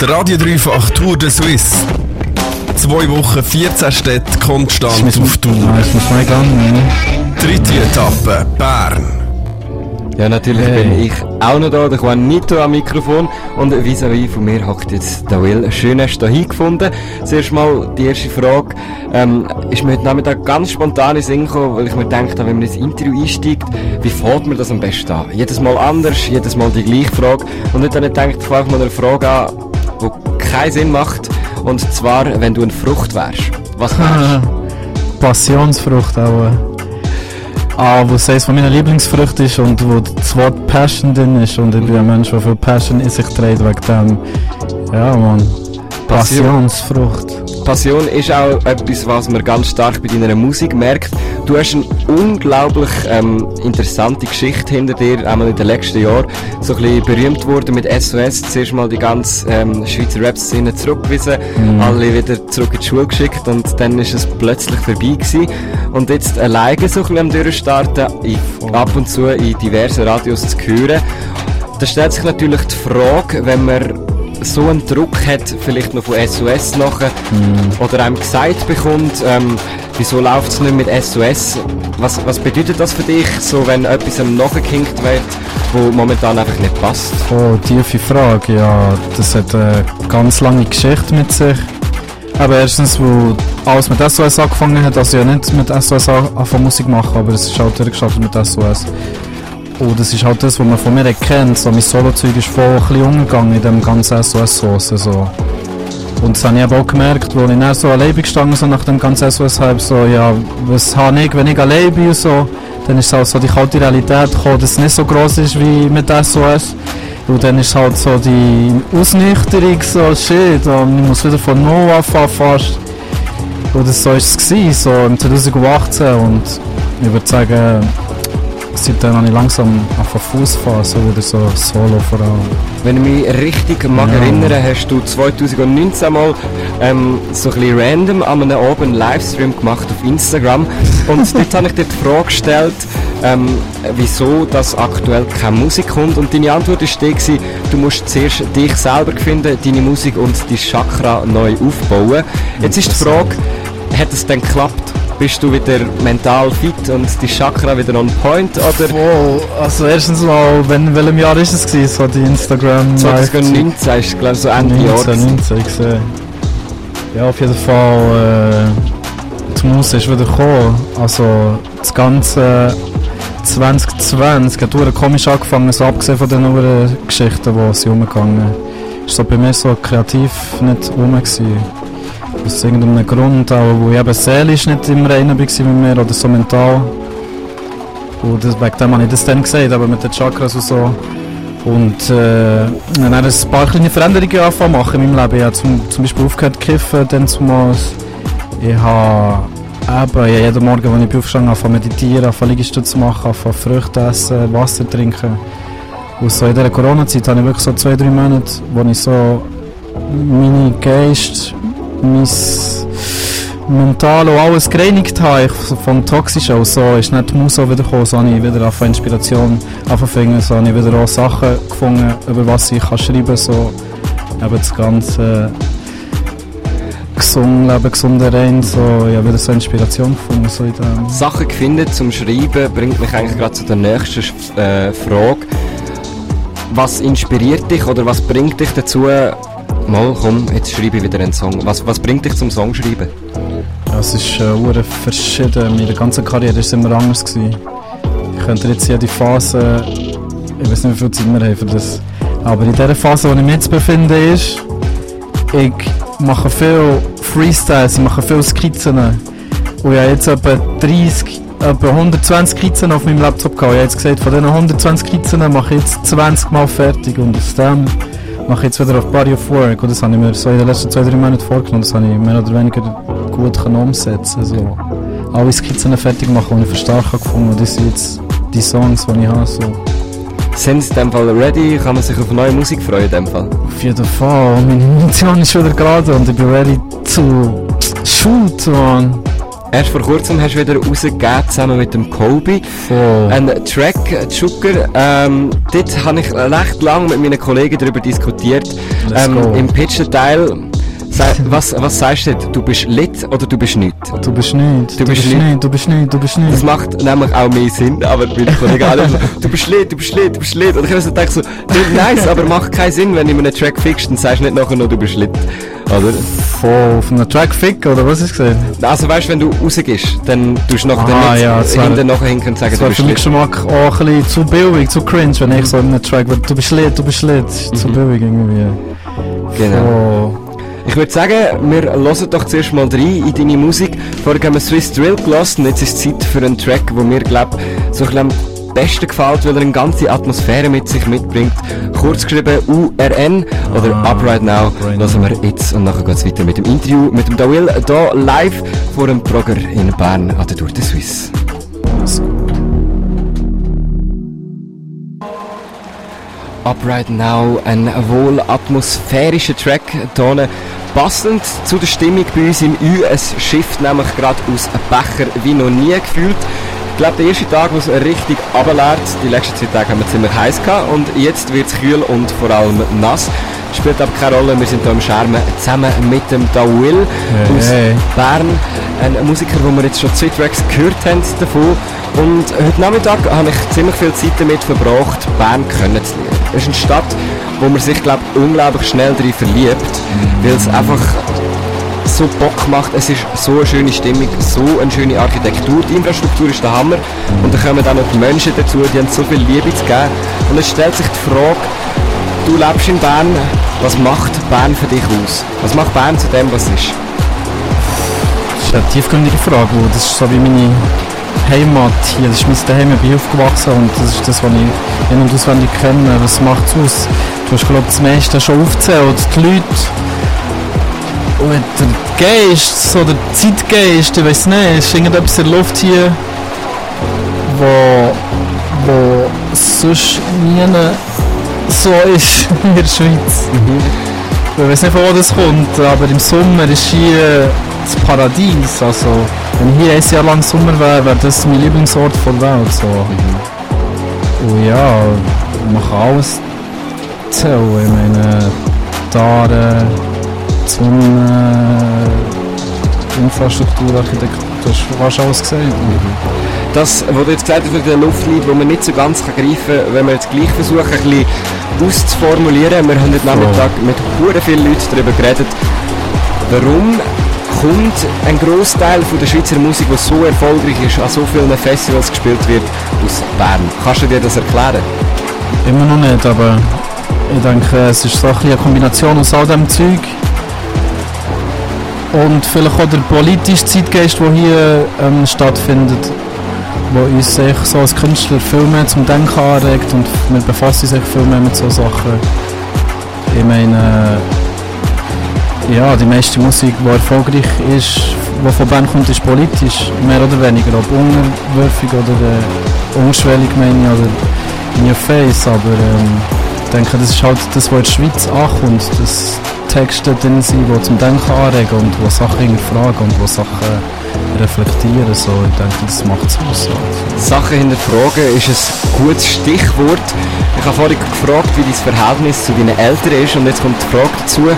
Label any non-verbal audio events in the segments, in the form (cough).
Der Radio Dreifach Tour de Suisse. Zwei Wochen, 14 Städte konstant auf Tour. Ah, ich muss mal gehen. ne? Dritte Etappe, Bern. Ja, natürlich Hey. bin ich auch noch da, der Juanito am Mikrofon und vis-à-vis von mir hockt jetzt der Will. Schön hast du hier gefunden. Zuerst mal die erste Frage. Ähm, ist mir heute Nachmittag ganz spontan in den Sinn gekommen, weil ich mir gedacht habe, wenn man ins Interview einsteigt, wie fährt man das am besten an? Jedes Mal anders, jedes Mal die gleiche Frage. Und ich dann gedacht, ich fange mal eine Frage an, die keinen Sinn macht. Und zwar, wenn du eine Frucht wärst. Was wärst (laughs) Passionsfrucht auch. äh. Ah, wo es von meinen Lieblingsfrüchten ist und wo das Wort Passion drin ist. Und ich bin ein Mensch, der viel Passion in sich trägt wegen dem. Ja, Mann. Passion. Passionsfrucht. Passion ist auch etwas, was man ganz stark bei deiner Musik merkt. Du hast eine unglaublich ähm, interessante Geschichte hinter dir, einmal in den letzten Jahren. So ein bisschen berühmt worden mit SOS. Zuerst mal die ganze ähm, Schweizer Rap-Szene zurückgewiesen, alle wieder zurück in die Schule geschickt und dann ist es plötzlich vorbei gewesen. Und jetzt alleine so ein bisschen am Durchstarten, ab und zu in diversen Radios zu hören. Da stellt sich natürlich die Frage, wenn man so einen Druck hat, vielleicht noch von SOS nachher, oder einem gesagt bekommt, ähm, wieso läuft es nicht mit SOS? Was, was bedeutet das für dich, so wenn etwas am nachgehinkt wird, wo momentan einfach nicht passt? Oh, tiefe Frage. Ja, das hat eine ganz lange Geschichte mit sich. Aber erstens, wo alles mit SOS angefangen hat, also ja nicht mit SOS an- angefangen Musik machen, aber es ist halt durchgestartet mit SOS. Und das ist halt das, was man von mir kennt. So, mein Solo-Zeug ist voll ein bisschen umgegangen in dem ganzen SOS-Soße. So. Und das habe ich eben auch gemerkt, wo ich so allein bin gestanden, so nach dem ganzen SOS-Hype, so, ja, was habe ich, wenn ich allein bin so, dann ist halt so die kalte Realität gekommen, dass es nicht so groß ist wie mit SOS. Und dann ist halt so die Ausnüchterung so, shit, und ich muss wieder von Null anfangen fast. Und so ist es gewesen, so im 2018 und ich würde sagen, seitdem habe ich langsam auf Fuß fahren, so wieder so Solo vor allem. Wenn ich mich richtig mag Ja. erinnere, hast du 2019 mal ähm, so ein bisschen random an einem einen Livestream gemacht auf Instagram und (laughs) dort habe ich dir die Frage gestellt, ähm, wieso das aktuell keine Musik kommt und deine Antwort ist die gewesen, du musst zuerst dich selber finden, deine Musik und die Chakra neu aufbauen. Jetzt ist die Frage, hat es denn geklappt? Bist du wieder mental fit und die Chakra wieder on point oder Wow, also erstens mal, wenn, welchem Jahr ist es gewesen, so die Instagram 2019 ist glaube ich so Ende Jahr 19, gewesen. 19, ich sehe. Ja, auf jeden Fall, äh, die Musik ist wieder gekommen. Also, das ganze 2020 hat verdammt komisch angefangen, so abgesehen von den anderen Geschichten, die sie umgegangen ist so bei mir so kreativ nicht rum gewesen. Aus irgendeinem Grund, auch wo ich eben seelisch nicht im Reinen war mit mir oder so mental. Und wegen dem habe ich das dann gesagt, aber mit den Chakras und so. Und äh, dann habe ich ein paar kleine Veränderungen angefangen machen in meinem Leben. Ich habe zum, zum Beispiel aufgehört zu kiffen, dann zumals. Ich habe eben jeden Morgen, wenn ich aufgestanden zu meditieren, angefangen Liegestütze zu machen, angefangen Früchte essen, Wasser trinken. Und so in dieser Corona-Zeit habe ich wirklich so zwei, drei Monate, wo ich so meine Geist, mein mental und alles gereinigt habe, ich vom Toxischen und so, ist nicht die Musa wieder gekommen, so habe ich wieder angefangen Inspiration angefangen, so habe ich wieder auch Sachen gefunden, über was ich kann schreiben so eben das ganze gesund, Leben gesunder rein, so, ich habe wieder so Inspiration gefunden, so in dem. Sachen gefunden zum Schreiben bringt mich eigentlich gerade zu der nächsten äh, Frage. Was inspiriert dich oder was bringt dich dazu, mal komm, jetzt schreibe ich wieder einen Song. Was, was bringt dich zum Songschreiben? Es ist äh, verschieden. Meine ganze Karriere war immer anders. Gewesen. Ich könnte jetzt jede Phase, ich weiß nicht, wie viel Zeit wir haben für das, aber in der Phase, in der ich mich jetzt befinde, ist, ich mache viel Freestyles, ich mache viele Skizzen. Und ich habe jetzt etwa 30, etwa 120 Skizzen auf meinem Laptop gehabt. Ich habe jetzt gesagt, von diesen 120 Skizzen mache ich jetzt 20 Mal fertig und aus dem mache jetzt wieder auf Body of Work. Und das habe ich mir so in den letzten zwei, drei Monaten vorgenommen. Das habe ich mehr oder weniger gut können umsetzen so Alle Skizzen fertig machen, die ich habe gefunden Und das sind jetzt die Songs, die ich habe. So. Sind sie in dem Fall ready? Kann man sich auf neue Musik freuen in dem Fall? Auf jeden Fall, meine Munition ist wieder gerade und ich bin ready zu shoot, man. Erst vor kurzem hast du wieder rausgegeben, zusammen mit dem Kobe. Voll. Ein Track, Zucker. Ähm, dort habe ich recht lange mit meinen Kollegen darüber diskutiert. Ähm. Im Pitchen-Teil, sei- was, was sagst du? Du bist lit oder du bist nicht? Du bist nicht, Du bist nicht. du bist nicht, du bist nicht. Das macht nämlich auch mehr Sinn, aber meine Kollegen alle du bist lit, du bist lit, du bist lit. Und ich habe so gedacht so, nice, aber macht keinen Sinn, wenn du in einem Track fixst, dann sagst nicht nachher noch, du bist lit. Oder? Voll auf einem Track fick, oder was du gesehen? Also weißt du, wenn du rausgehst, dann tust du nachher Ah, nicht ja, wär- hinten nachher hinken und sagen, Das du bist für mich schon mal auch ein bisschen zu billig, zu cringe, wenn ich so in einem Track, du bist lit, du bist lit, ist zu billig irgendwie. Genau. Oh. Ich würde sagen, wir hören doch zuerst mal rein in deine Musik. Vorher haben wir Swiss Drill gelassen und jetzt ist es Zeit für einen Track, der mir, glaube so ein bisschen besten gefällt, weil er eine ganze Atmosphäre mit sich mitbringt. Kurz geschrieben URN oder Ah, Up Right Now. Hören wir jetzt und nachher geht es weiter mit dem Interview mit dem Dawil hier live vor dem Progger in Bern an der Tour de Suisse. Up Right Now, ein wohl atmosphärischer Track hier passend zu der Stimmung bei uns im Ü. Es schifft nämlich gerade aus Becher wie noch nie gefühlt. Ich glaube, der erste Tag, wo es richtig runterlädt, die letzten zwei Tage haben wir ziemlich heiß gehabt und jetzt wird es kühl und vor allem nass. Spielt aber keine Rolle, wir sind hier im Schermen zusammen mit dem Dawil Hey, aus hey. Bern, ein Musiker, wo wir jetzt schon zwei Tracks gehört haben davon. Und heute Nachmittag habe ich ziemlich viel Zeit damit verbracht, Bern kennenzulernen. Es ist eine Stadt, wo man sich, glaube ich, unglaublich schnell drin verliebt, weil es einfach so Bock macht. Es ist so eine schöne Stimmung, so eine schöne Architektur. Die Infrastruktur ist der Hammer. Und dann kommen dann noch die Menschen dazu, die haben so viel Liebe zu geben. Und es stellt sich die Frage, du lebst in Bern, was macht Bern für dich aus? Was macht Bern zu dem, was es ist? Das ist eine tiefgründige Frage, das ist so wie meine Heimat hier, das ist mein Daheim, ich bin aufgewachsen und das ist das, was ich in- und auswendig kenne. Was macht es aus? Du hast, glaube ich, das meiste schon aufgezählt. Die Leute und Geist, so der Zeitgeist, ich weiß nicht, es ist irgendetwas in der Luft hier, wo, wo sonst nie so ist (laughs) in der Schweiz. Ich weiß nicht, von wo das kommt, aber im Sommer ist hier das Paradies. Also, wenn hier ein Jahr lang Sommer wäre, wäre das mein Lieblingsort der Welt. So. Und ja, man kann alles zählen. Ich meine, die Aare, die Sonne, die Infrastruktur, Architektur, du hast alles gesagt. Das, was du jetzt gesagt hast, der Luft liegt, wo man nicht so ganz greifen kann, wenn wir jetzt gleich versuchen, ein bisschen auszuformulieren. Wir haben heute Nachmittag mit sehr vielen Leuten darüber geredet, warum kommt ein Großteil von der Schweizer Musik, die so erfolgreich ist, an so vielen Festivals gespielt wird, aus Bern. Kannst du dir das erklären? Immer noch nicht, aber ich denke, es ist so ein eine Kombination aus all dem Zeug. Und vielleicht auch der politische Zeitgeist, der hier ähm, stattfindet, wo uns echt so als Künstler viel mehr zum Denken anregt und wir befassen sich viel mehr mit so Sachen. Ich meine, ja, die meiste Musik, die erfolgreich ist, die von Bern kommt, ist politisch, mehr oder weniger, ob unterwürfig oder äh, unschwellig meine ich, oder in your face, aber ähm, ich denke, das ist halt das, was in der Schweiz ankommt, dass Texte drin sind, die zum Denken anregen und die Sachen hinterfragen und die Sachen reflektieren, so, ich denke, das macht es aus. Sachen hinterfragen ist ein gutes Stichwort. Ich habe vorhin gefragt, wie dein Verhältnis zu deinen Eltern ist und jetzt kommt die Frage dazu,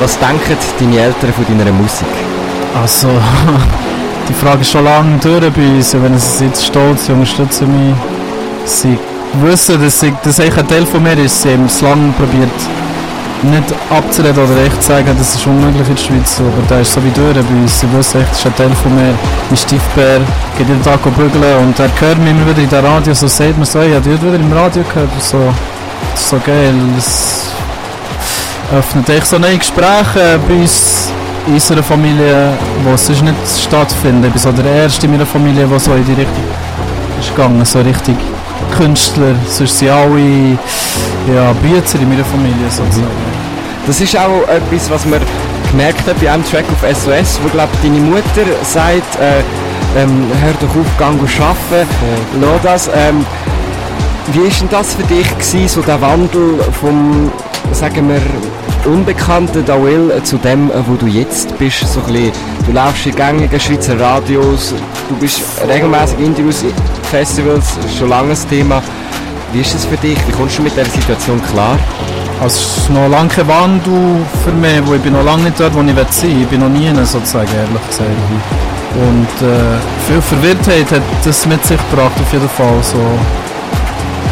was denken deine Eltern von deiner Musik? Also, (laughs) die Frage ist schon lange durch bei uns. Wenn sie jetzt stolz, sie unterstützen mich. Sie wissen, dass, ich, dass eigentlich ein Teil von mir ist. Sie haben es lange probiert, nicht abzureden oder echt zu sagen, das ist unmöglich in der Schweiz. Aber der ist so wie durch bei uns. Sie wissen echt, das ist ein Teil von mir. Mein Stiefbär geht jeden Tag bügeln und er hört mich immer wieder in der Radio. So sagt man so, ich habe wieder im Radio gehört. So, so geil. Das öffnet echt so neue Gespräche bei uns in unserer Familie, wo sonst nicht stattfinden. Ich bin so der Erste in meiner Familie, der so in die Richtung ist gegangen, so richtig Künstler. Sonst sind alle ja, Büzer in meiner Familie sozusagen. Das ist auch etwas, was man gemerkt hat bei einem Track auf SOS, wo glaube deine Mutter sagt, äh, ähm, hör doch auf, gang arbeiten, lass das. Ähm, wie ist denn das für dich gewesen, so der Wandel vom, sagen wir, unbekannten Dawil zu dem, wo du jetzt bist, so ein bisschen du laufst in gängigen Schweizer Radios, du bist regelmäßig Interviews, Festivals, schon lange ein Thema. Wie ist es für dich? Wie kommst du mit dieser Situation klar? Also es ist noch lange kein Wandel für mich, wo ich bin noch lange nicht dort, wo ich sein will. Ich bin noch nie sozusagen, ehrlich gesagt. Und äh, viel Verwirrtheit hat das mit sich gebracht, auf jeden Fall. So.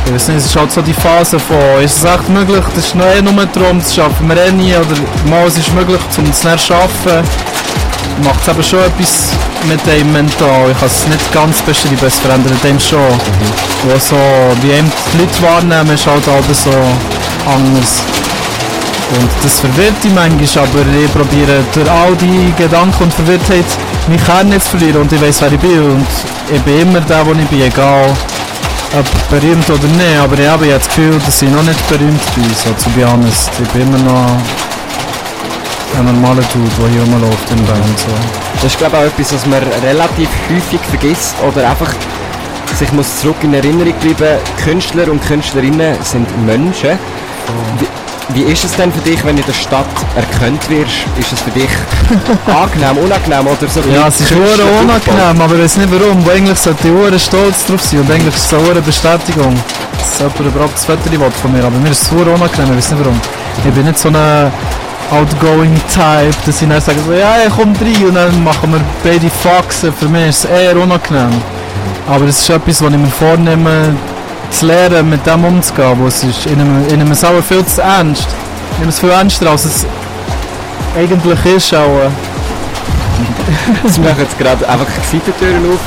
Ich weiß nicht, es ist halt so die Phase von, ist es echt möglich, das ist noch eh nur darum, das schaffen wir eh nie, oder mal, es ist möglich, um es zu schaffen, macht es eben schon etwas mit dem mental. Ich kann es nicht ganz beschreiben, es verändert dem schon. Mhm. Wo so, wie eben die Leute wahrnehmen, ist halt alles so anders. Und das verwirrt mich manchmal, aber ich probiere durch all die Gedanken und Verwirrtheit mich Kern nicht zu verlieren und ich weiß, wer ich bin und ich bin immer der, wo ich bin, egal ob berühmt oder nicht, aber ich habe jetzt das Gefühl, dass ich noch nicht berühmt bin, so zu be honest. Ich bin immer noch ein normaler Dude, der hier rumläuft in Band. So. Das ist glaube ich auch etwas, was man relativ häufig vergisst oder einfach sich muss zurück in Erinnerung bleiben, Künstler und Künstlerinnen sind Menschen. Wie, wie ist es denn für dich, wenn du in der Stadt erkannt wirst? Ist es für dich (laughs) angenehm, unangenehm oder so? Ja, es ist nur unangenehm, aber ich weiß nicht warum. Eigentlich sollte ich Uhren stolz drauf sein und eigentlich ist es eine Bestätigung, dass jemand überhaupt das Foto von mir. Aber mir ist es nur unangenehm, ich weiß nicht warum. Ich bin nicht so ein outgoing Type, dass ich dann sage, so, ja, komm rein und dann machen wir beide Faxen. Für mich ist es eher unangenehm. Aber es ist etwas, was ich mir vornehme, zu lernen, mit dem umzugehen, wo es ist in einem, in einem Sauer viel zu ernst. Ich nehme es viel ernster, als es eigentlich ist auch. (laughs) Sie machen jetzt gerade einfach die Seitentüren auf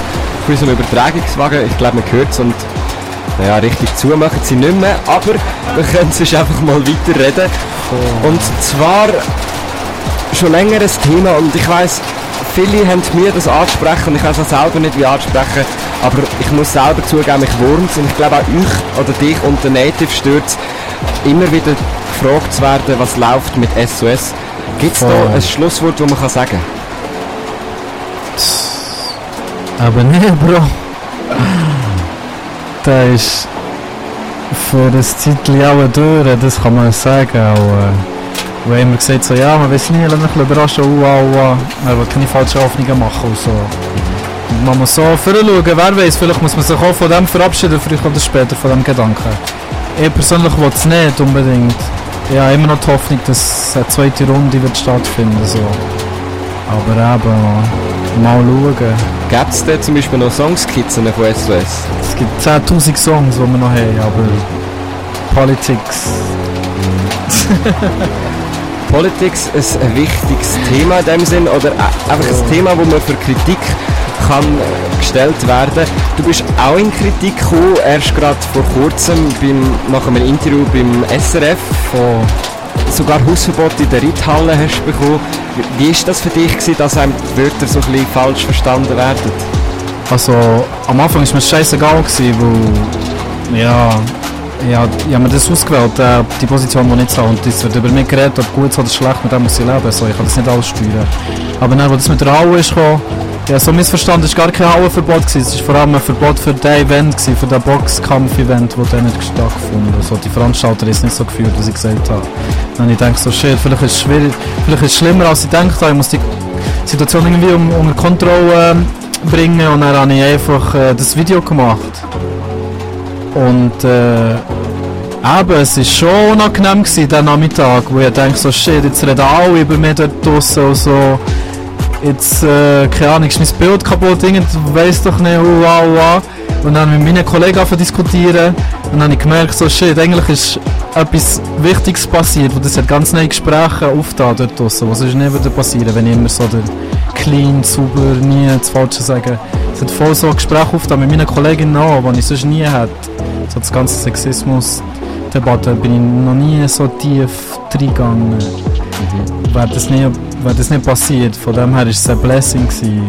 für unseren Übertragungswagen. Ich glaube, man hört es und naja, richtig zu machen sie nicht mehr, aber wir können sonst einfach mal weiterreden. Oh. Und zwar schon länger ein Thema und ich weiß viele haben mir das angesprochen und ich weiß es selber nicht wie ansprechen, aber ich muss selber zugeben, ich wurmt und ich glaube auch euch oder dich und der Native stört immer wieder gefragt zu werden, was läuft mit SOS. Gibt es oh. da ein Schlusswort, das man kann sagen kann? Aber nicht, (laughs) Bro. Da ist für das Titel auch durch, das kann man sagen. Auch, äh wo immer gesagt so, ja, man weiß nie, lass überraschen, uah, uah. Man will keine falschen Hoffnungen machen und so. Und man muss so schauen, wer weiß, vielleicht muss man sich auch von dem verabschieden, früher oder später, von dem Gedanken. Ich persönlich will es nicht unbedingt. Ich habe immer noch die Hoffnung, dass eine zweite Runde wird stattfinden so. Aber eben, mal schauen. Gibt es denn zum Beispiel noch Songskizzen von SOS? Es gibt 10'000 Songs, die wir noch haben, aber Politics... (laughs) Politics ein wichtiges Thema in dem Sinn oder einfach ein Thema, wo man für Kritik kann äh, gestellt werden. Du bist auch in Kritik gekommen, erst gerade vor kurzem beim, nach einem Interview beim SRF. Von sogar Hausverbot in der Reithalle hast du bekommen. Wie war das für dich, gewesen, dass einem die Wörter so ein falsch verstanden werden? Also am Anfang war mir scheißegal, gewesen, weil ja, ja, ich habe mir das ausgewählt, äh, die Position, die ich jetzt habe. Und es wird über mich geredet, ob gut oder schlecht, mit dem muss ich leben. Also, ich kann das nicht alles steuern. Aber dann, als das mit der Halle ist ja, so missverstanden, es war gar kein Hallenverbot. Es war vor allem ein Verbot für das Event, für das Boxkampf-Event, das dann nicht stattgefunden hat. Also, die Veranstalter ist nicht so gefühlt, wie ich gesagt habe. Dann ich denke so, shit, vielleicht ist es schwierig, vielleicht ist es schlimmer, als ich gedacht habe. Ich muss die Situation irgendwie unter Kontrolle äh, bringen und dann habe ich einfach äh, das Video gemacht. Und äh, eben, es war schon unangenehm der Nachmittag, wo ich denke so, shit, jetzt reden alle über mich dort draussen und so. Jetzt, äh, keine Ahnung, ist mein Bild kaputt, irgend weiss doch nicht, wow, wow. Und dann mit meinen Kollegen diskutieren und dann habe ich gemerkt, so shit, eigentlich ist etwas Wichtiges passiert, wo das hat ganz neue Gespräche aufgetan dort draussen, was sonst nicht wieder passieren, wenn ich immer so der clean, sauber, nie das Falsche sagen. Es hat voll so Gespräche aufgetan mit meinen Kolleginnen auch, die ich sonst nie hätte so das ganze Sexismus-Debatte bin ich noch nie so tief reingegangen. Mhm. Wäre das, nicht, wär das nicht passiert, von dem her war es ein Blessing. Gewesen.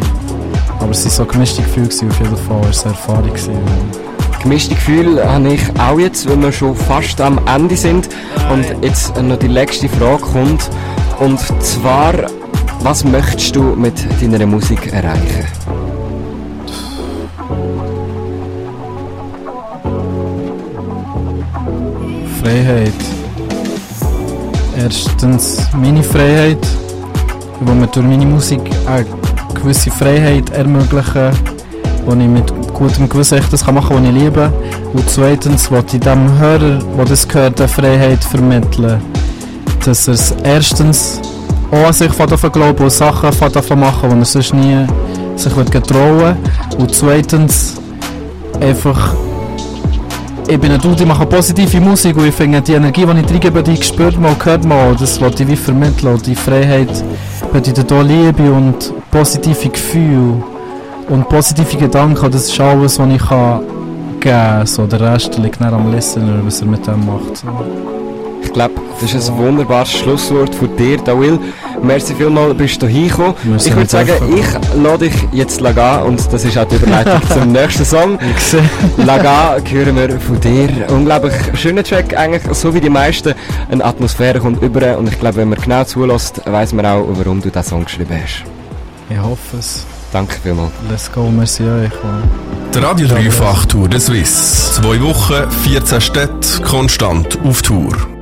Aber es war so gemischte Gefühle gewesen, auf jeden Fall, es war eine Erfahrung. Gewesen. Gemischte Gefühle habe ich auch jetzt, weil wir schon fast am Ende sind und jetzt noch die letzte Frage kommt. Und zwar, was möchtest du mit deiner Musik erreichen? Freiheit. Erstens meine Freiheit, wo mir durch meine Musik auch gewisse Freiheit ermöglichen, wo ich mit gutem Gewissen das machen kann, was ich liebe. Und zweitens wollte ich dem Hörer, der das gehört, eine Freiheit vermitteln. Dass er es erstens auch an sich davon glauben und Sachen davon machen, die er sonst nie sich getrauen Und zweitens einfach ich bin ein Dude, ich mache positive Musik und ich finde die Energie, die ich reingebe, die spürt man und hört man. Das wollte ich wie vermitteln und die Freiheit bedeutet auch Liebe und positive Gefühle und positive Gedanken. Das ist alles, was ich kann geben kann. So, der Rest liegt nicht am Listener, was er mit dem macht. So. Ich glaube, das ist ein wunderbares Schlusswort von dir, da Will. Merci vielmals, bist du hingekommen. Ich würde sagen, ich lade dich jetzt gehen und das ist auch die Überleitung (laughs) zum nächsten Song. Laga hören wir von dir. Unglaublich schöner Track, eigentlich so wie die meisten. Eine Atmosphäre kommt über und ich glaube, wenn man genau zulässt, weiß man auch, warum du diesen Song geschrieben hast. Ich hoffe es. Danke vielmals. Let's go, merci euch. Der Radio 3 Fachtour der Swiss. Zwei Wochen, 14 Städte, konstant auf Tour.